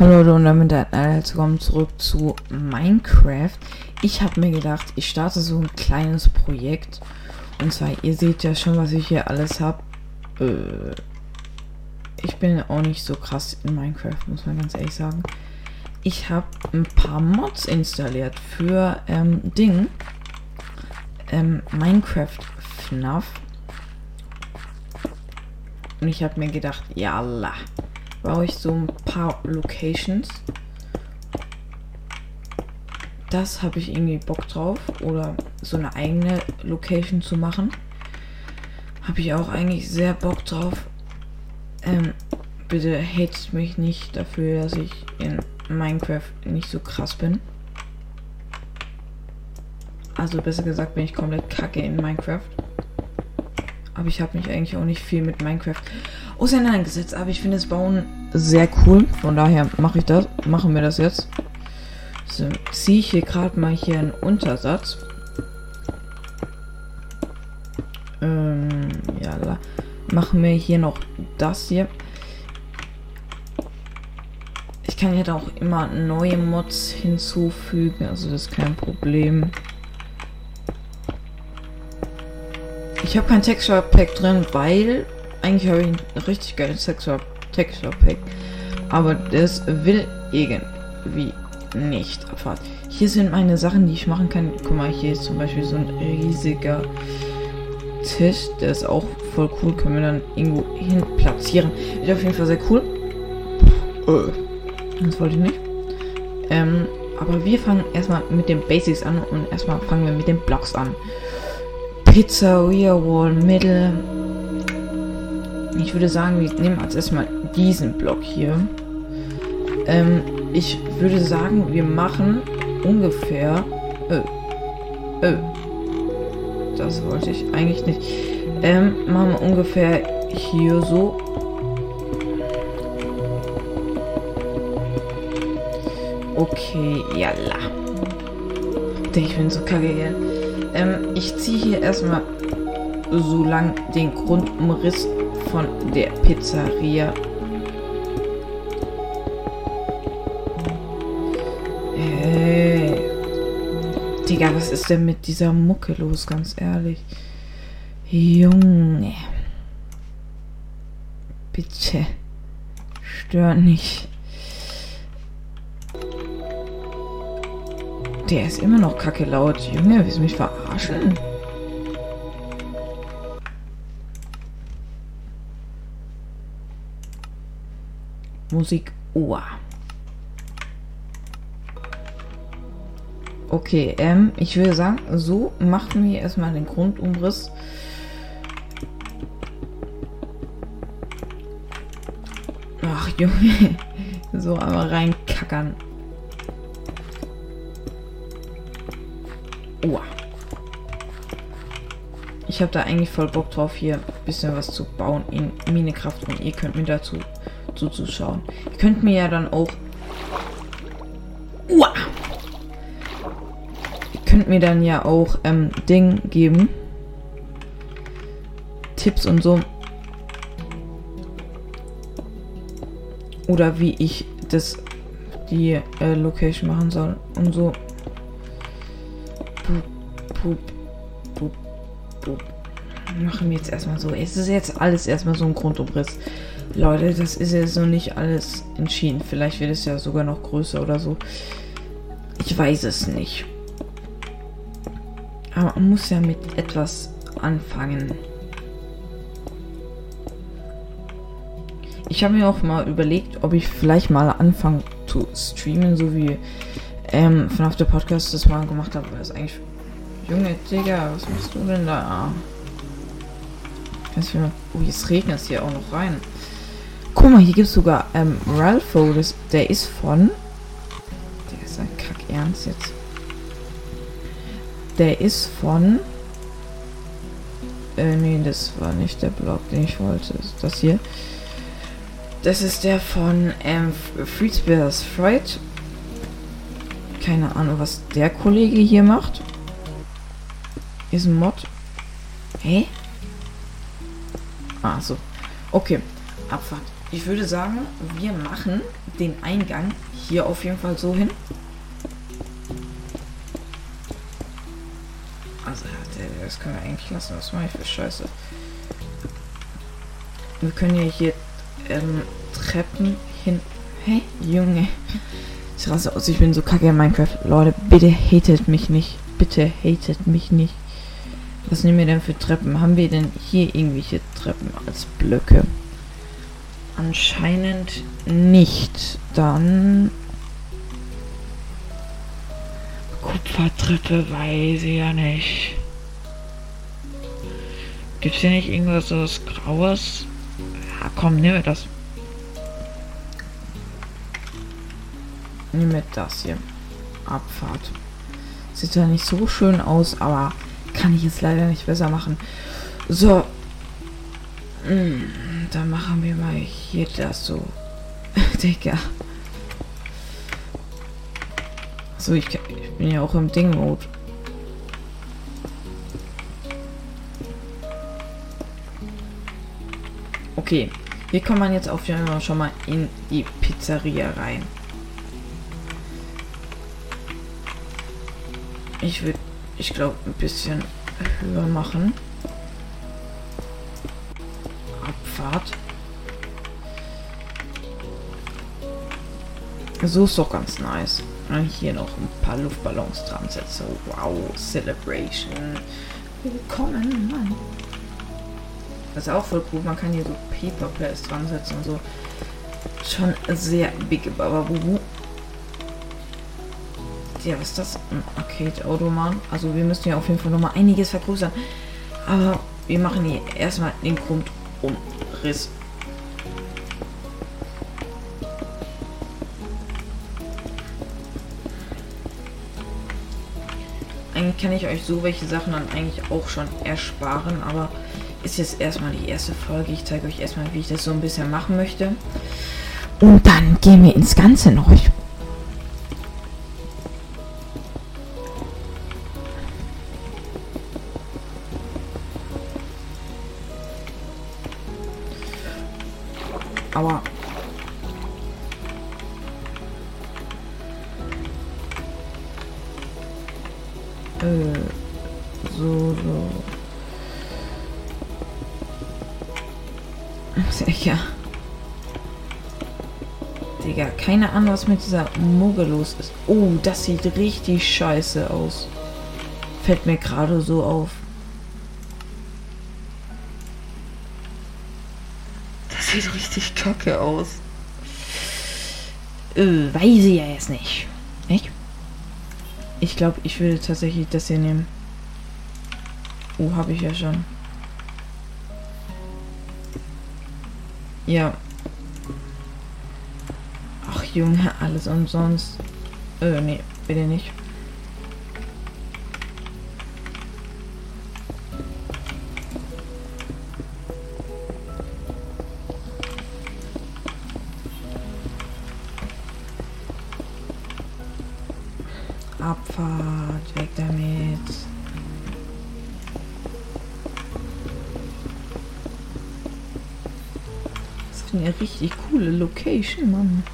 Hallo Leute und damit herzlich willkommen zurück zu Minecraft. Ich habe mir gedacht, ich starte so ein kleines Projekt. Und zwar, ihr seht ja schon, was ich hier alles habe. Äh, ich bin auch nicht so krass in Minecraft, muss man ganz ehrlich sagen. Ich habe ein paar Mods installiert für ähm, Ding. Ähm, Minecraft FNAF. Und ich habe mir gedacht, ja, Allah brauche ich so ein paar Locations. Das habe ich irgendwie Bock drauf. Oder so eine eigene Location zu machen. Habe ich auch eigentlich sehr Bock drauf. Ähm, bitte hatet mich nicht dafür, dass ich in Minecraft nicht so krass bin. Also besser gesagt bin ich komplett kacke in Minecraft. Aber ich habe mich eigentlich auch nicht viel mit Minecraft auseinandergesetzt. Aber ich finde das Bauen sehr cool. Von daher mache ich das. Machen wir das jetzt. So, ziehe ich hier gerade mal hier einen Untersatz. Ähm, ja, da machen wir hier noch das hier. Ich kann jetzt auch immer neue Mods hinzufügen, also das ist kein Problem. Ich habe kein Texture Pack drin, weil eigentlich habe ich ein richtig geiles Texture, Texture Pack. Aber das will irgendwie nicht abfahren. Hier sind meine Sachen, die ich machen kann. Guck mal, hier ist zum Beispiel so ein riesiger Tisch. Der ist auch voll cool. Können wir dann irgendwo hin platzieren. Ist auf jeden Fall sehr cool. Das wollte ich nicht. Ähm, aber wir fangen erstmal mit den Basics an und erstmal fangen wir mit den Blocks an. Pizzeria Wall Middle. Ich würde sagen, wir nehmen als erstmal diesen Block hier. Ähm, ich würde sagen, wir machen ungefähr. Oh. Oh. Das wollte ich eigentlich nicht. Ähm, machen wir ungefähr hier so. Okay, jalla. Ich bin so kacke hier. Ähm, ich ziehe hier erstmal so lang den Grundumriss von der Pizzeria. Hey. Digga, was ist denn mit dieser Mucke los, ganz ehrlich? Junge. Bitte. Stör nicht. Der ist immer noch kacke laut. Junge, willst du mich verarschen? Musik Ohr. Okay, ähm, ich würde sagen, so machen wir erstmal den Grundumriss. Ach, Junge. So einmal reinkackern. Oh. Ich habe da eigentlich voll Bock drauf, hier ein bisschen was zu bauen in Minecraft und ihr könnt mir dazu zuzuschauen. Ihr könnt mir ja dann auch... Uah. Ihr könnt mir dann ja auch ähm, Ding geben. Tipps und so. Oder wie ich das die äh, Location machen soll und so. Pup, pup, pup. Machen wir jetzt erstmal so. Es ist jetzt alles erstmal so ein Grundumriss. Leute, das ist jetzt noch nicht alles entschieden. Vielleicht wird es ja sogar noch größer oder so. Ich weiß es nicht. Aber man muss ja mit etwas anfangen. Ich habe mir auch mal überlegt, ob ich vielleicht mal anfange zu streamen, so wie ähm, von auf der Podcast das mal gemacht habe. Das ist eigentlich. Junge, Digga, was machst du denn da? Oh, jetzt regnet es hier auch noch rein. Guck mal, hier gibt es sogar ähm, Ralpho, das, der ist von. Der ist ein Kack ernst jetzt. Der ist von. Äh, nee, das war nicht der Blog, den ich wollte. Das hier. Das ist der von ähm, Fritzbears Freud. Keine Ahnung, was der Kollege hier macht. Ist ein Mod. Hä? Ah, so. Okay. Abfahrt. Ich würde sagen, wir machen den Eingang hier auf jeden Fall so hin. Also, das können wir eigentlich lassen. Was mache ich für Scheiße? Wir können ja hier ähm, Treppen hin. Hey, Junge. Ich raste aus, ich bin so kacke in Minecraft. Leute, bitte hatet mich nicht. Bitte hatet mich nicht. Was nehmen wir denn für Treppen? Haben wir denn hier irgendwelche Treppen als Blöcke? Anscheinend nicht. Dann. Kupfertreppe weiß ich ja nicht. Gibt es hier nicht irgendwas so was Graues? Ja, komm, nehmen wir das. Nehmen wir das hier. Abfahrt. Sieht ja nicht so schön aus, aber kann ich jetzt leider nicht besser machen. So. Hm, dann machen wir mal hier das so. Digga. So, ich, ich bin ja auch im Ding-Mode. Okay, hier kommt man jetzt auf jeden Fall schon mal in die Pizzeria rein. Ich würde, ich glaube, ein bisschen höher machen. Abfahrt. So ist doch ganz nice. Und hier noch ein paar Luftballons dran setzen. Wow, Celebration. Willkommen, Mann. Das ist auch voll cool. Man kann hier so Paper Plates dran setzen und so. Schon sehr big Bababubu. Ja, was ist das? Ein Arcade-Automan. Also wir müssen ja auf jeden Fall noch mal einiges vergrößern. Aber wir machen hier erstmal den Grundumriss. Eigentlich kann ich euch so welche Sachen dann eigentlich auch schon ersparen, aber ist jetzt erstmal die erste Folge. Ich zeige euch erstmal, wie ich das so ein bisschen machen möchte. Und dann gehen wir ins Ganze noch. Aber was mit dieser Mugge los ist. Oh, das sieht richtig scheiße aus. Fällt mir gerade so auf. Das sieht richtig kacke aus. Äh, weiß ich ja jetzt nicht. Nicht? Ich glaube, ich würde tatsächlich das hier nehmen. Oh, habe ich ja schon. Ja. Junge, alles umsonst. Äh, nee, bitte nicht. Abfahrt, weg damit. Das ist eine richtig coole Location, Mann.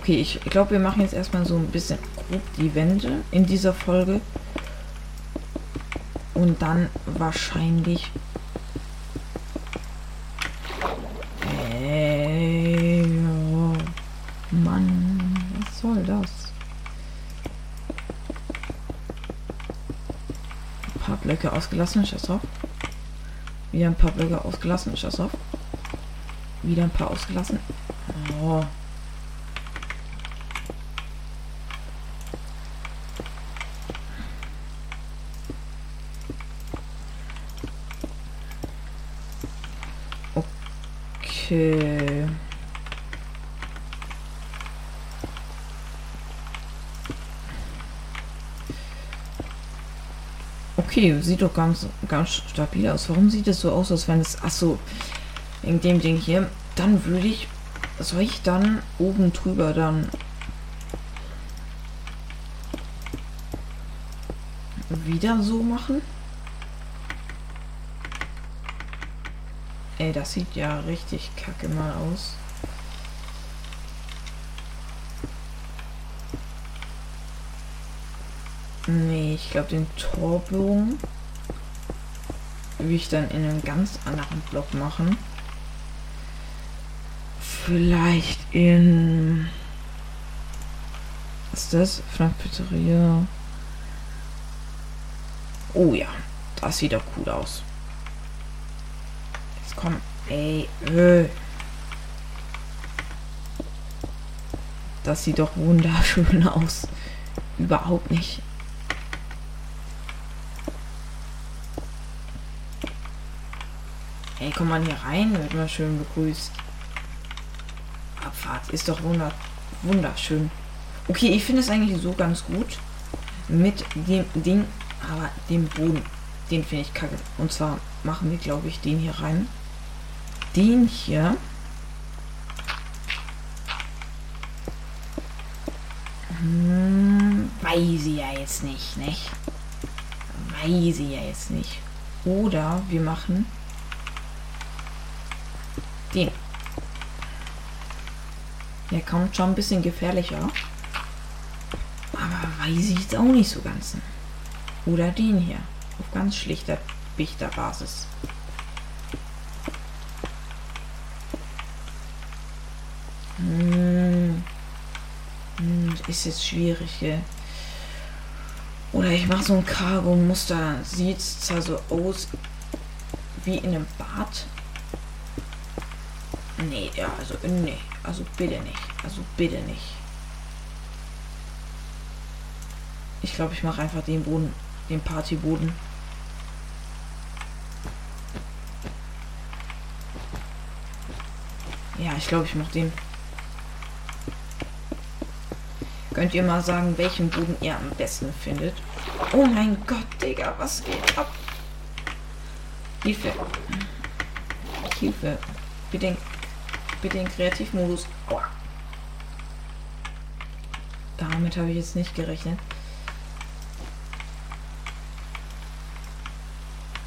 Okay, ich glaube, wir machen jetzt erstmal so ein bisschen grob die Wände in dieser Folge. Und dann wahrscheinlich Ey, ja. Mann, was soll das? Ein paar Blöcke ausgelassen, scheiß auf. Wieder ein paar Blöcke ausgelassen, scheiß auf. Wieder ein paar ausgelassen. Oh. Okay. Okay, sieht doch ganz, ganz stabil aus. Warum sieht es so aus, als wenn es... Achso, in dem Ding hier. Dann würde ich... Soll ich dann oben drüber dann... Wieder so machen? Ey, das sieht ja richtig kacke mal aus. Nee, ich glaube den Torbogen will ich dann in einem ganz anderen Block machen. Vielleicht in... Was ist das? Frank Pizzeria. Oh ja, das sieht doch cool aus. Jetzt komm, ey, öh. Das sieht doch wunderschön aus. Überhaupt nicht. Ey, komm mal hier rein, wird mal schön begrüßt. Abfahrt ist doch wunder wunderschön. Okay, ich finde es eigentlich so ganz gut mit dem Ding, aber dem Boden, den finde ich kacke. Und zwar machen wir, glaube ich, den hier rein. Den hier. Hm, weiß ich ja jetzt nicht, nicht? Weiß ich ja jetzt nicht. Oder wir machen den. Der kommt schon ein bisschen gefährlicher. Aber weiß ich jetzt auch nicht so ganz. Oder den hier. Auf ganz schlichter Bichterbasis. Hm. Hm, ist jetzt schwierig, gell? Oder ich mache so ein Cargo-Muster. Sieht zwar so aus wie in einem Bad, Nee, ja, also, nee. Also bitte nicht. Also bitte nicht. Ich glaube, ich mache einfach den Boden, den Partyboden. Ja, ich glaube, ich mache den. Könnt ihr mal sagen, welchen Boden ihr am besten findet? Oh mein Gott, Digga, was geht ab? Hilfe. Hilfe. Bitte bitte den Kreativmodus. Damit habe ich jetzt nicht gerechnet.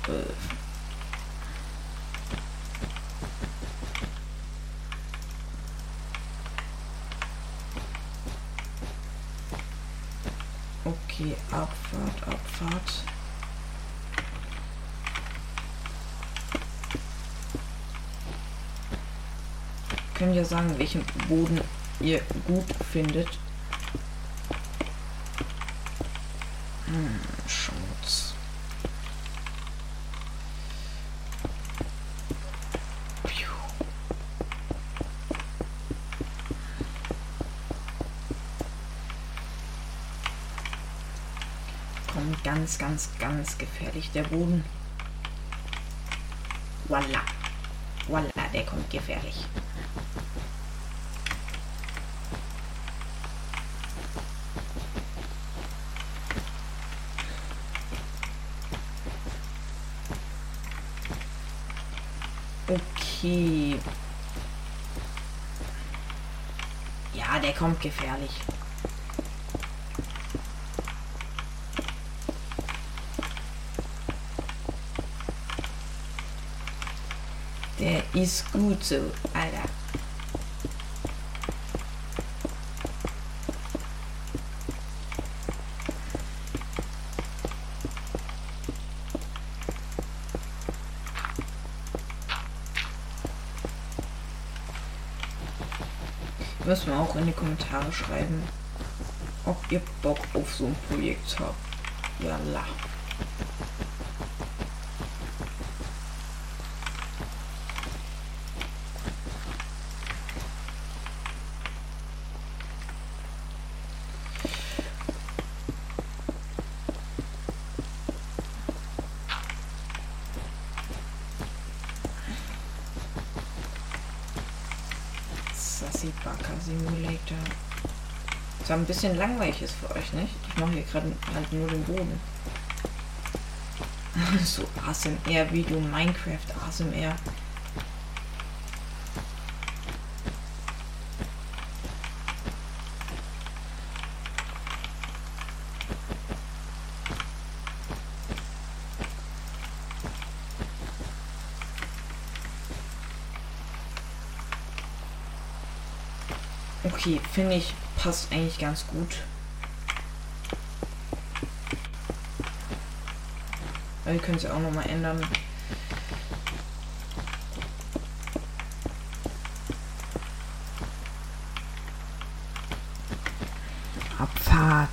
Äh. Okay, Abfahrt, Abfahrt. Ja sagen, welchen Boden ihr gut findet. Hm, Schmutz. Kommt ganz, ganz, ganz gefährlich der Boden. Voila, der kommt gefährlich. Okay. Ja, der kommt gefährlich. Der ist gut so, Alter. Müssen wir auch in die Kommentare schreiben, ob ihr Bock auf so ein Projekt habt. Ja, la. Bagger Simulator. Das ein bisschen langweilig ist für euch, nicht? Ich mache hier gerade halt nur den Boden. so ASMR-Video, Minecraft ASMR. Okay, finde ich, passt eigentlich ganz gut. Wir können es ja auch nochmal ändern. Abfahrt.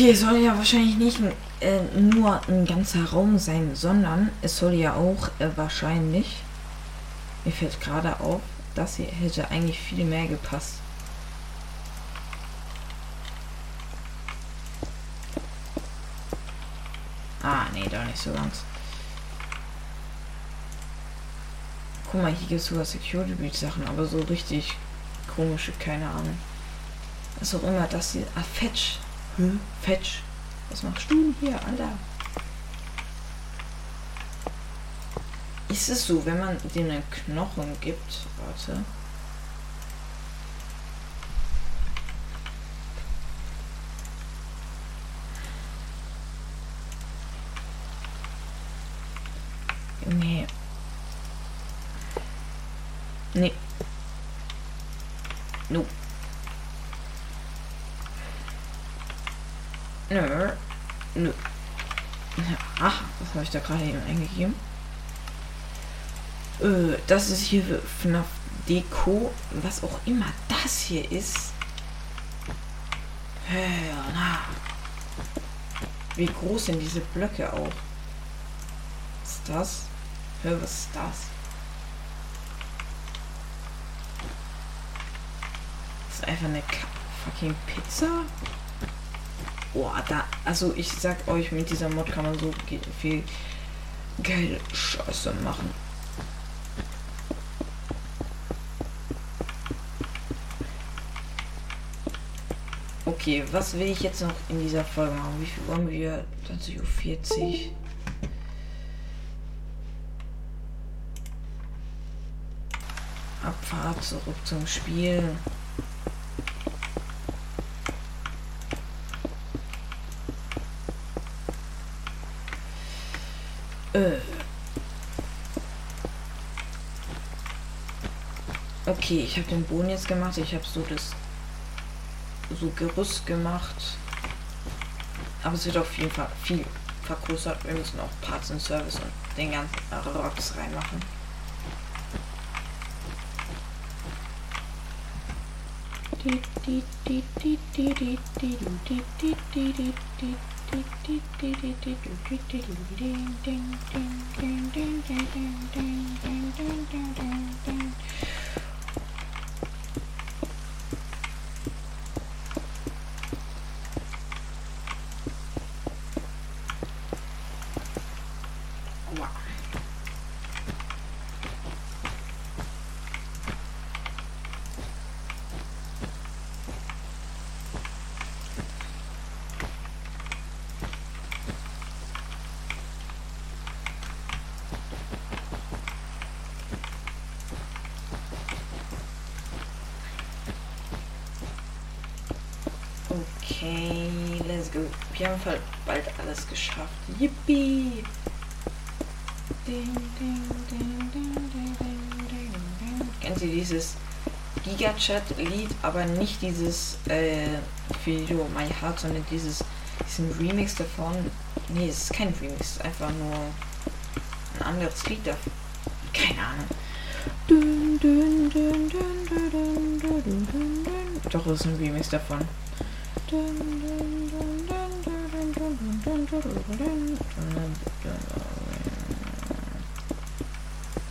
Okay, es soll ja wahrscheinlich nicht äh, nur ein ganzer Raum sein, sondern es soll ja auch äh, wahrscheinlich, mir fällt gerade auf, das hier hätte eigentlich viel mehr gepasst. Ah, nee, doch nicht so ganz. Guck mal, hier gibt es sogar Security Breach Sachen, aber so richtig komische, keine Ahnung. Was auch immer das hier. Ah, Fetch. Hm? Fetch. Was machst du hier, Alter? Ist es so, wenn man dem einen Knochen gibt? Warte. Nee. Nee. Nope. Nö. Nö. Ach, was habe ich da gerade eben eingegeben? Äh, das ist hier für FNAF Deko. Was auch immer das hier ist. Hör na. Wie groß sind diese Blöcke auch? Was ist das? Hör, was ist das? Das ist einfach eine fucking Pizza? Boah, da, also ich sag euch, mit dieser Mod kann man so viel geile Scheiße machen. Okay, was will ich jetzt noch in dieser Folge machen? Wie viel wollen wir? 20.40 Uhr. Abfahrt zurück zum Spiel. Äh. Okay, ich habe den Boden jetzt gemacht. Ich habe so das so Gerüst gemacht. Aber es wird auf jeden Fall viel vergrößert. Wir müssen auch Parts und Service und den ganzen Rocks reinmachen. Okay, let's go. Wir haben bald alles geschafft. Yippie! Ding, ding, ding, ding, ding, ding, ding. Kennt ihr dieses Giga-Chat-Lied, aber nicht dieses äh, Video My Heart, sondern dieses diesen Remix davon. Nee, es ist kein Remix, einfach nur ein anderes Lied davon. Keine Ahnung. Doch, es ist ein Remix davon.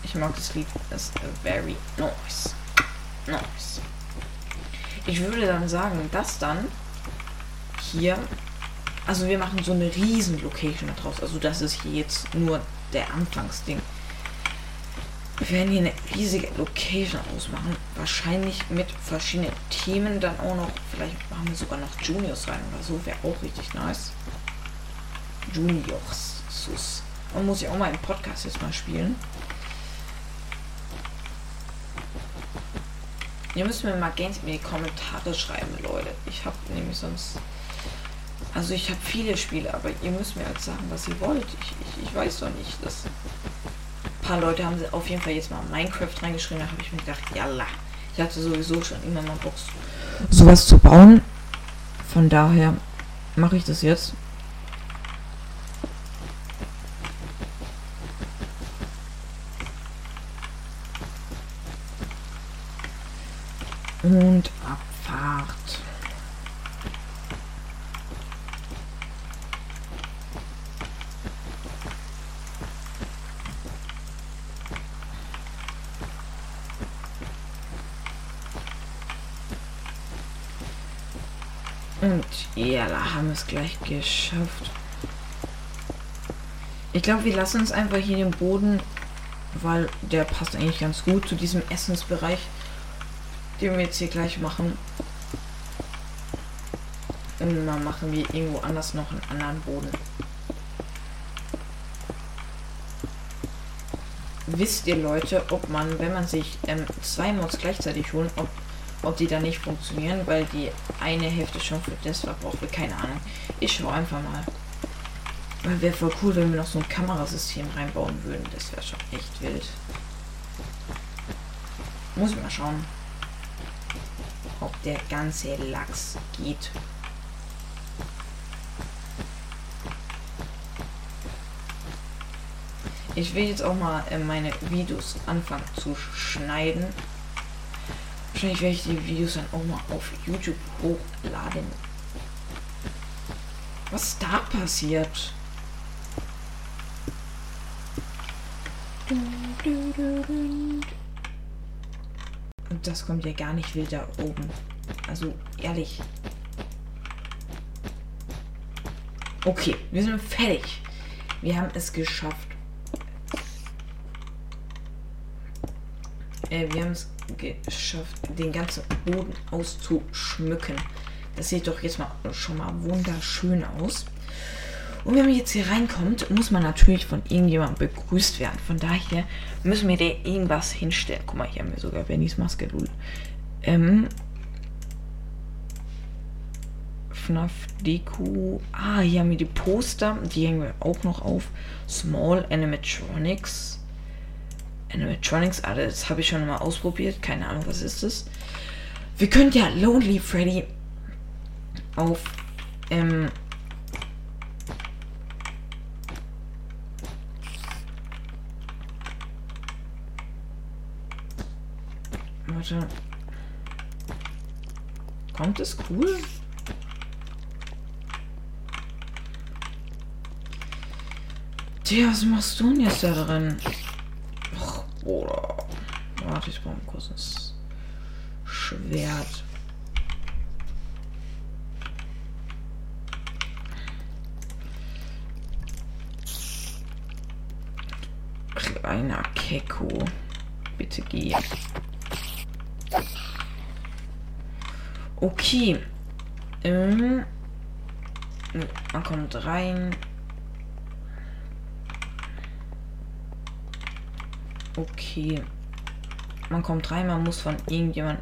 Ich mag das Lied. Das ist very nice. Nice. Ich würde dann sagen, dass dann hier, also wir machen so eine riesen Location daraus. Also das ist hier jetzt nur der Anfangsding. Wir werden hier eine riesige Location ausmachen. Wahrscheinlich mit verschiedenen Themen dann auch noch. Vielleicht machen wir sogar noch Juniors rein oder so. Wäre auch richtig nice. Juniors. Sus. Man muss ja auch mal im Podcast jetzt mal spielen. Ihr müsst mir mal gerne in die Kommentare schreiben, Leute. Ich habe nämlich sonst Also ich habe viele Spiele, aber ihr müsst mir halt sagen, was ihr wollt. Ich, ich, ich weiß doch nicht. Dass ein paar Leute haben auf jeden Fall jetzt mal Minecraft reingeschrieben. Da habe ich mir gedacht, jalla. Ich hatte sowieso schon immer mal Bock, sowas zu bauen. Von daher mache ich das jetzt. Und Abfahrt. Und ja, da haben wir es gleich geschafft. Ich glaube, wir lassen uns einfach hier den Boden, weil der passt eigentlich ganz gut zu diesem Essensbereich, den wir jetzt hier gleich machen. Und mal machen wir irgendwo anders noch einen anderen Boden. Wisst ihr Leute, ob man, wenn man sich ähm, zwei Mods gleichzeitig holen, ob ob die da nicht funktionieren, weil die eine Hälfte schon für das verbraucht wird. Keine Ahnung. Ich schaue einfach mal. Weil wäre voll cool, wenn wir noch so ein Kamerasystem reinbauen würden. Das wäre schon echt wild. Muss ich mal schauen, der ganze Lachs geht. Ich will jetzt auch mal äh, meine Videos anfangen zu schneiden Wahrscheinlich werde ich die Videos dann auch mal auf YouTube hochladen. Was ist da passiert? Und das kommt ja gar nicht wild da oben. Also ehrlich. Okay, wir sind fertig. Wir haben es geschafft. Äh, wir haben es geschafft, den ganzen Boden auszuschmücken. Das sieht doch jetzt mal schon mal wunderschön aus. Und wenn man jetzt hier reinkommt, muss man natürlich von irgendjemandem begrüßt werden. Von daher müssen wir dir irgendwas hinstellen. Guck mal, hier haben wir sogar Bennys Maske. Ähm. FNAF Deko. Ah, hier haben wir die Poster. Die hängen wir auch noch auf. Small Animatronics. Animatronics, ah, das habe ich schon mal ausprobiert. Keine Ahnung, was ist das. Wir können ja Lonely Freddy auf ähm, Warte. Kommt es cool? Tja, was machst du denn jetzt da drin? Oder. Warte, ich brauche ein kurzes Schwert. Kleiner Keko. Bitte geh. Okay. Ähm, man kommt rein. Okay. Man kommt rein, man muss von irgendjemand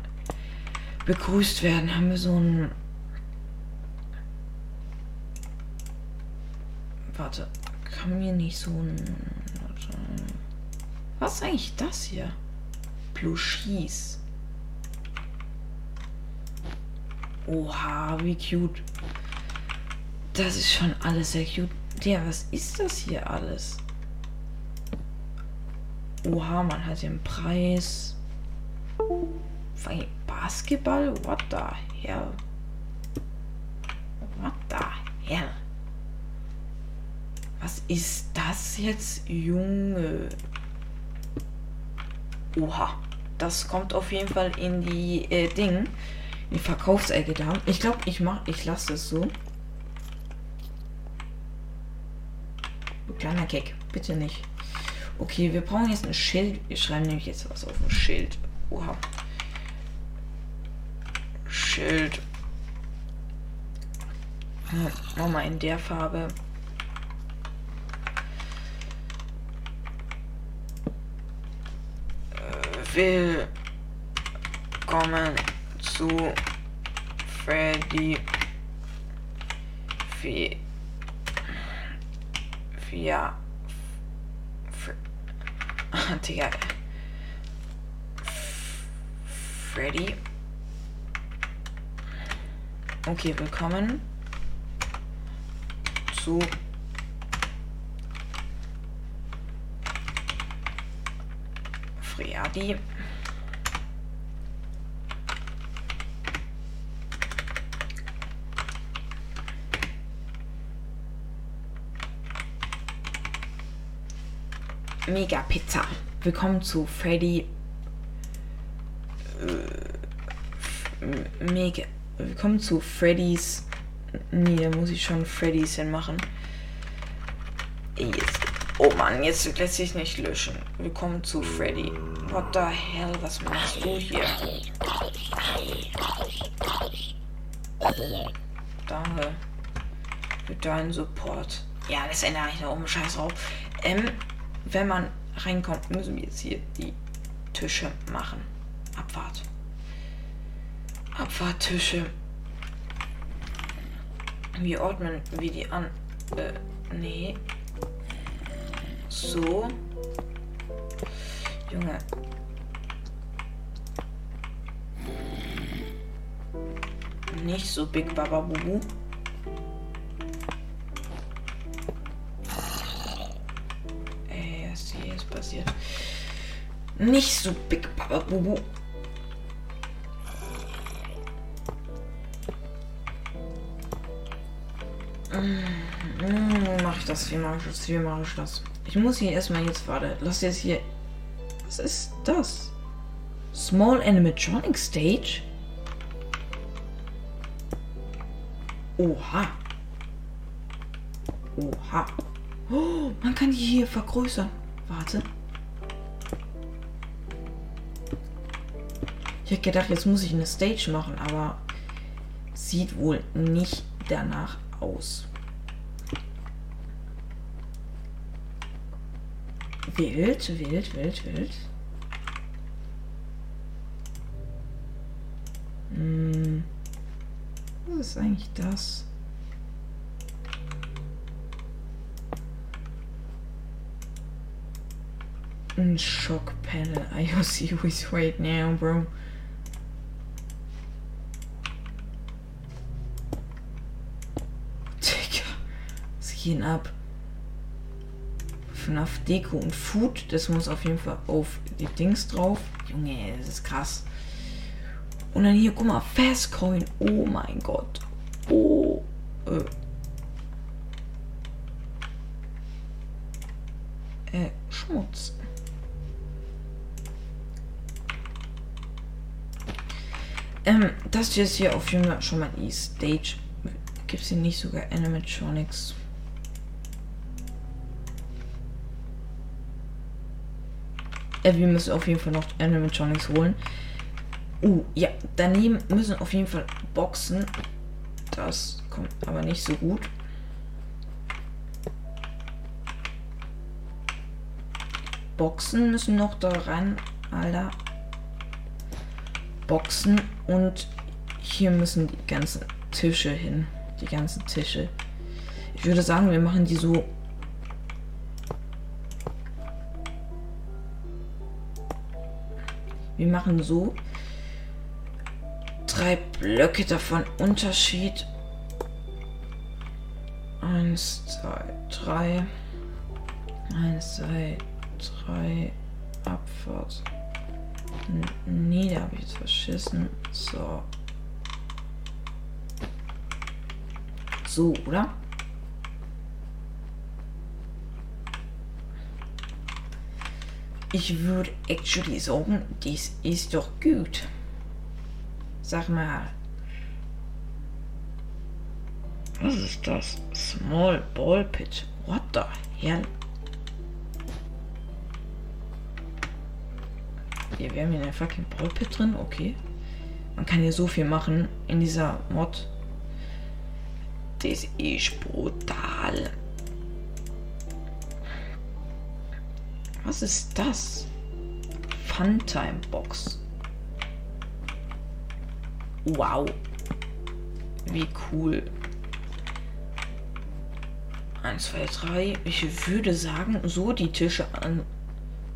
begrüßt werden. Haben wir so ein. Warte. Kann mir nicht so ein. Was ist eigentlich das hier? Plushies. Oha, wie cute. Das ist schon alles sehr cute. Ja, was ist das hier alles? Oha, man hat den Preis. Basketball? What the hell? What the hell? Was ist das jetzt, Junge? Oha. Das kommt auf jeden Fall in die äh, Ding. In die Verkaufsecke da. Ich glaube, ich mach, ich lasse es so. Kleiner Keck, bitte nicht. Okay, wir brauchen jetzt ein Schild. Wir schreiben nämlich jetzt was auf ein Schild. Oha. Schild. Nochmal in der Farbe. Willkommen zu Freddy ja. Digga. Freddy. Okay, willkommen zu Freadi. Mega Pizza. Willkommen zu Freddy. Äh, Mega. Willkommen zu Freddy's. Nee, da muss ich schon Freddy's hinmachen. Jetzt. Oh Mann, jetzt lässt sich nicht löschen. Willkommen zu Freddy. What the hell, was machst du hier? Danke für deinen Support. Ja, das ändere ich noch um Scheiß drauf. Ähm, wenn man reinkommt, müssen wir jetzt hier die Tische machen. Abfahrt. Abfahrttische. Wie ordnen wir die an? Äh, nee. So. Junge. Nicht so Big Baba Bubu. Nicht so Big Baba Bubu. Mm, Mach ich das? Wie mache ich das? Wie mache ich das? Ich muss hier erstmal jetzt, warte, lass jetzt hier. Was ist das? Small Animatronic Stage? Oha. Oha. Oh, man kann die hier vergrößern. Warte. Ich hätte gedacht, jetzt muss ich eine Stage machen, aber sieht wohl nicht danach aus. Wild, wild, wild, wild. Hm. Was ist eigentlich das? Ein Schockpanel. I see who's right now, bro. Digga. Denn ab? FNAF Deko und Food. Das muss auf jeden Fall auf die Dings drauf. Junge, das ist krass. Und dann hier, guck mal, Fastcoin. Oh mein Gott. Oh. Äh. Äh, Schmutz. Ähm, das hier ist hier auf jeden Fall schon mal die Stage. Gibt es hier nicht sogar Animatronics? Äh, wir müssen auf jeden Fall noch Animatronics holen. Uh, ja, daneben müssen auf jeden Fall Boxen. Das kommt aber nicht so gut. Boxen müssen noch da ran, Alter. Boxen und hier müssen die ganzen Tische hin. Die ganzen Tische. Ich würde sagen, wir machen die so Wir machen so drei Blöcke davon Unterschied. Eins, zwei, drei. Eins, zwei, drei. Abfahrt. Nee, da habe ich jetzt verschissen. So. So, oder? Ich würde actually sagen, das ist doch gut. Sag mal. Was ist das? Small Ball Pit. What the hell? Hier, wir haben hier fucking Ball Pit drin. Okay. Man kann hier so viel machen in dieser Mod. Das ist brutal. Was ist das? Funtime Box. Wow. Wie cool. 1, 2, 3. Ich würde sagen, so die Tische an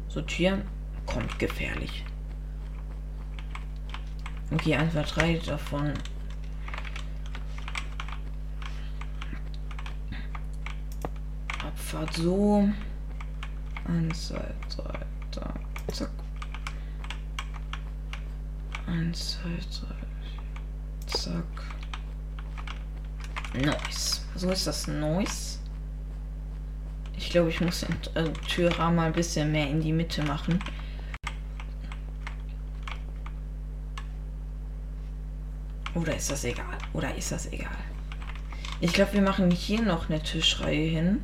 sortieren kommt gefährlich. Okay, 1, 2, 3 davon. Abfahrt so. 1, 2, 3, da, zack. 1, 2, 3, zack. Nice. So ist das nice. Ich glaube, ich muss den äh, Türrahmen mal ein bisschen mehr in die Mitte machen. Oder ist das egal? Oder ist das egal? Ich glaube, wir machen hier noch eine Tischreihe hin.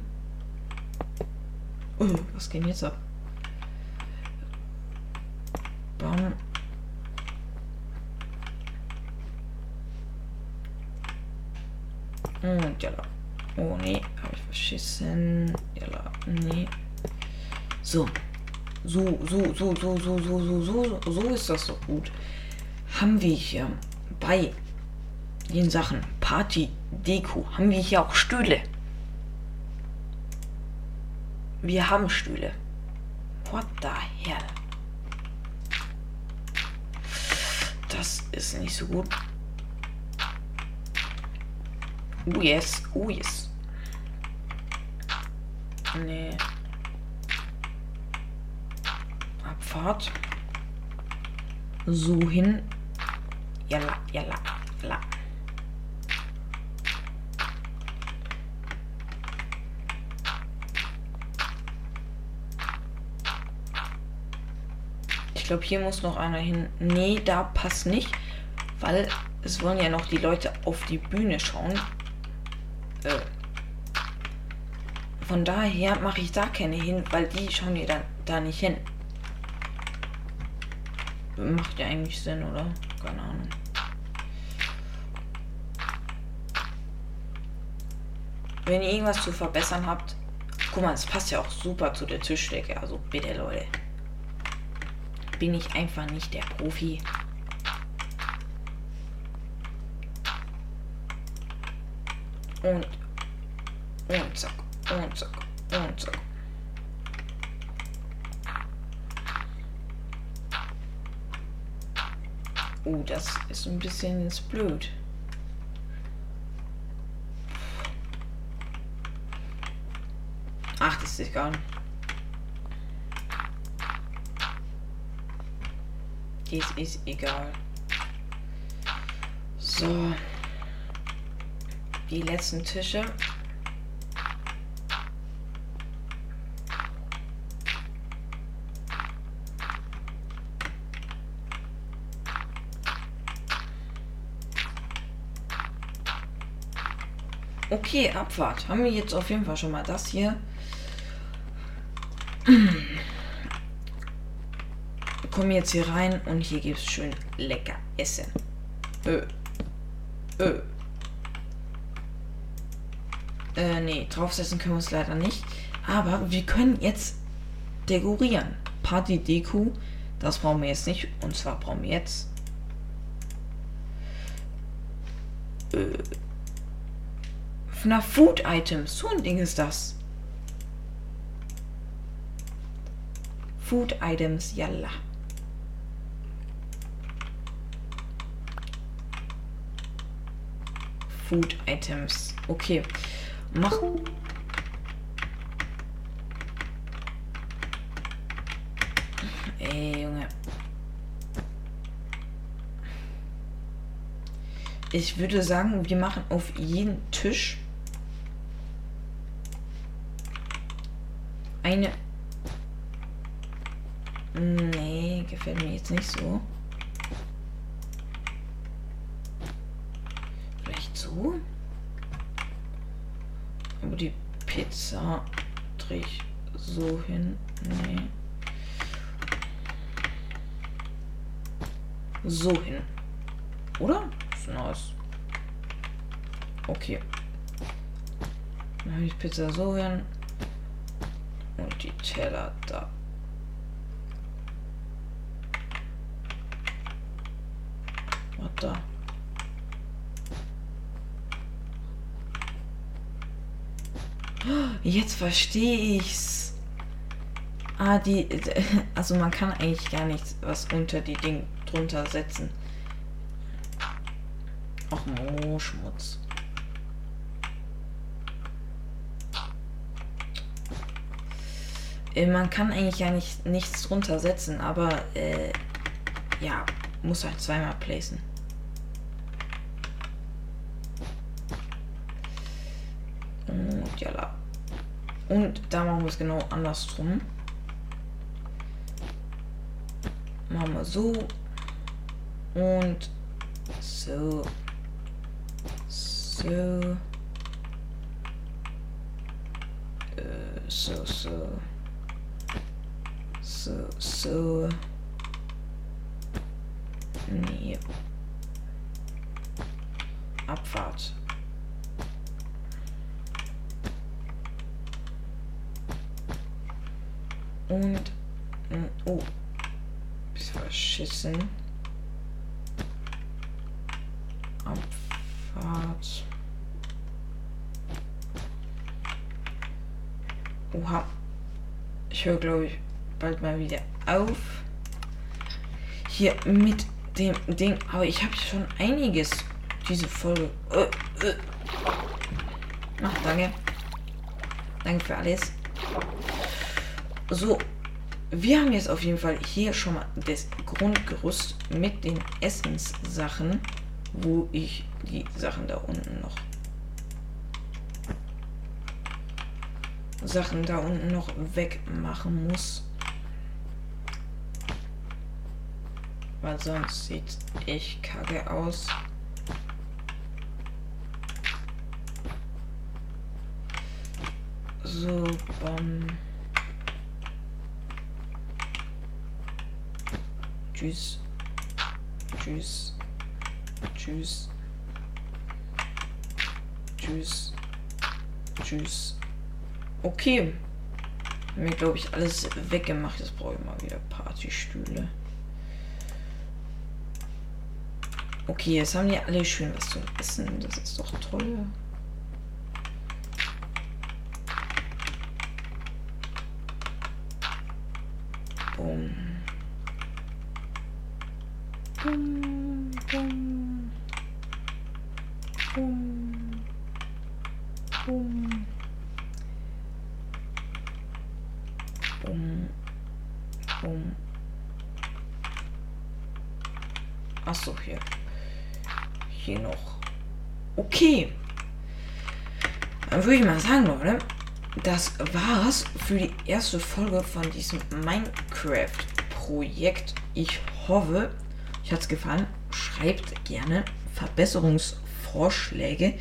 Oh, was geht jetzt ab? Bam. Und ja. Oh nee, habe ich verschissen. Ja, nee. So. So, so, so, so, so, so, so, so, so ist das doch gut. Haben wir hier bei den Sachen Party, Deko, haben wir hier auch Stühle. Wir haben Stühle. What the hell? Das ist nicht so gut. Oh yes, oh yes. Nee. Abfahrt. So hin. Jalla, jalla, jalla. Glaube, hier muss noch einer hin. Nee, da passt nicht. Weil es wollen ja noch die Leute auf die Bühne schauen. Äh. Von daher mache ich da keine hin, weil die schauen ja dann da nicht hin. Macht ja eigentlich Sinn, oder? Keine Ahnung. Wenn ihr irgendwas zu verbessern habt, guck mal, es passt ja auch super zu der Tischdecke. Also bitte, Leute. Bin ich einfach nicht der Profi. Und, und zack, und zack, und zack. Oh, das ist ein bisschen blöd. Ach, das ist egal. Das ist egal. So. Die letzten Tische. Okay, Abfahrt. Haben wir jetzt auf jeden Fall schon mal das hier. Wir kommen jetzt hier rein und hier gibt es schön lecker Essen. Ö. Ö. Äh, nee, draufsetzen können wir uns leider nicht. Aber wir können jetzt dekorieren. Party Deko, das brauchen wir jetzt nicht. Und zwar brauchen wir jetzt. Äh, na, Food Items. So ein Ding ist das. Food Items, yalla. Food Items. Okay. Mach. Ey, Junge. Ich würde sagen, wir machen auf jeden Tisch eine. Nee, gefällt mir jetzt nicht so. Vielleicht so? Aber die Pizza drehe ich so hin. Nee. So hin. Oder? Ist nice. Okay. Dann habe ich Pizza so hin. Und die Teller da. Was da? Jetzt verstehe ich's. Ah, die. Also man kann eigentlich gar nichts was unter die Ding drunter setzen. Ach, Moorschmutz. Äh, man kann eigentlich ja nicht, nichts drunter setzen, aber äh, ja, muss halt zweimal placen. Und ja, und da machen wir es genau andersrum. Machen wir so und so. So. Äh, so, so. So, so. Nee. Abfahrt. Und. Oh. Bisschen verschissen. Abfahrt. Oha. Ich höre, glaube ich, bald mal wieder auf. Hier mit dem Ding. Aber ich habe schon einiges diese Folge. Äh, äh. Ach, danke. Danke für alles. So, wir haben jetzt auf jeden Fall hier schon mal das Grundgerüst mit den Essenssachen, wo ich die Sachen da unten noch Sachen da unten noch wegmachen muss. Weil sonst sieht echt kacke aus. So, bam. Tschüss. Tschüss. Tschüss. Tschüss. Tschüss. Okay. Mir glaube ich alles weggemacht. Jetzt brauche ich mal wieder Partystühle. Okay, jetzt haben die alle schön was zu essen. Das ist doch toll. Boom. Boom, boom. Boom. Boom. Boom. Boom. Achso, hier. Hier noch. Okay. Dann würde ich mal sagen, Leute, das war's für die erste Folge von diesem Minecraft-Projekt. Ich hoffe, euch hat's gefallen. Schreibt gerne Verbesserungsvorschläge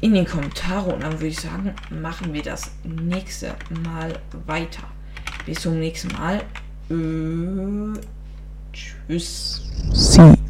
in die Kommentare und dann würde ich sagen, machen wir das nächste Mal weiter. Bis zum nächsten Mal. Äh, tschüss. Sie.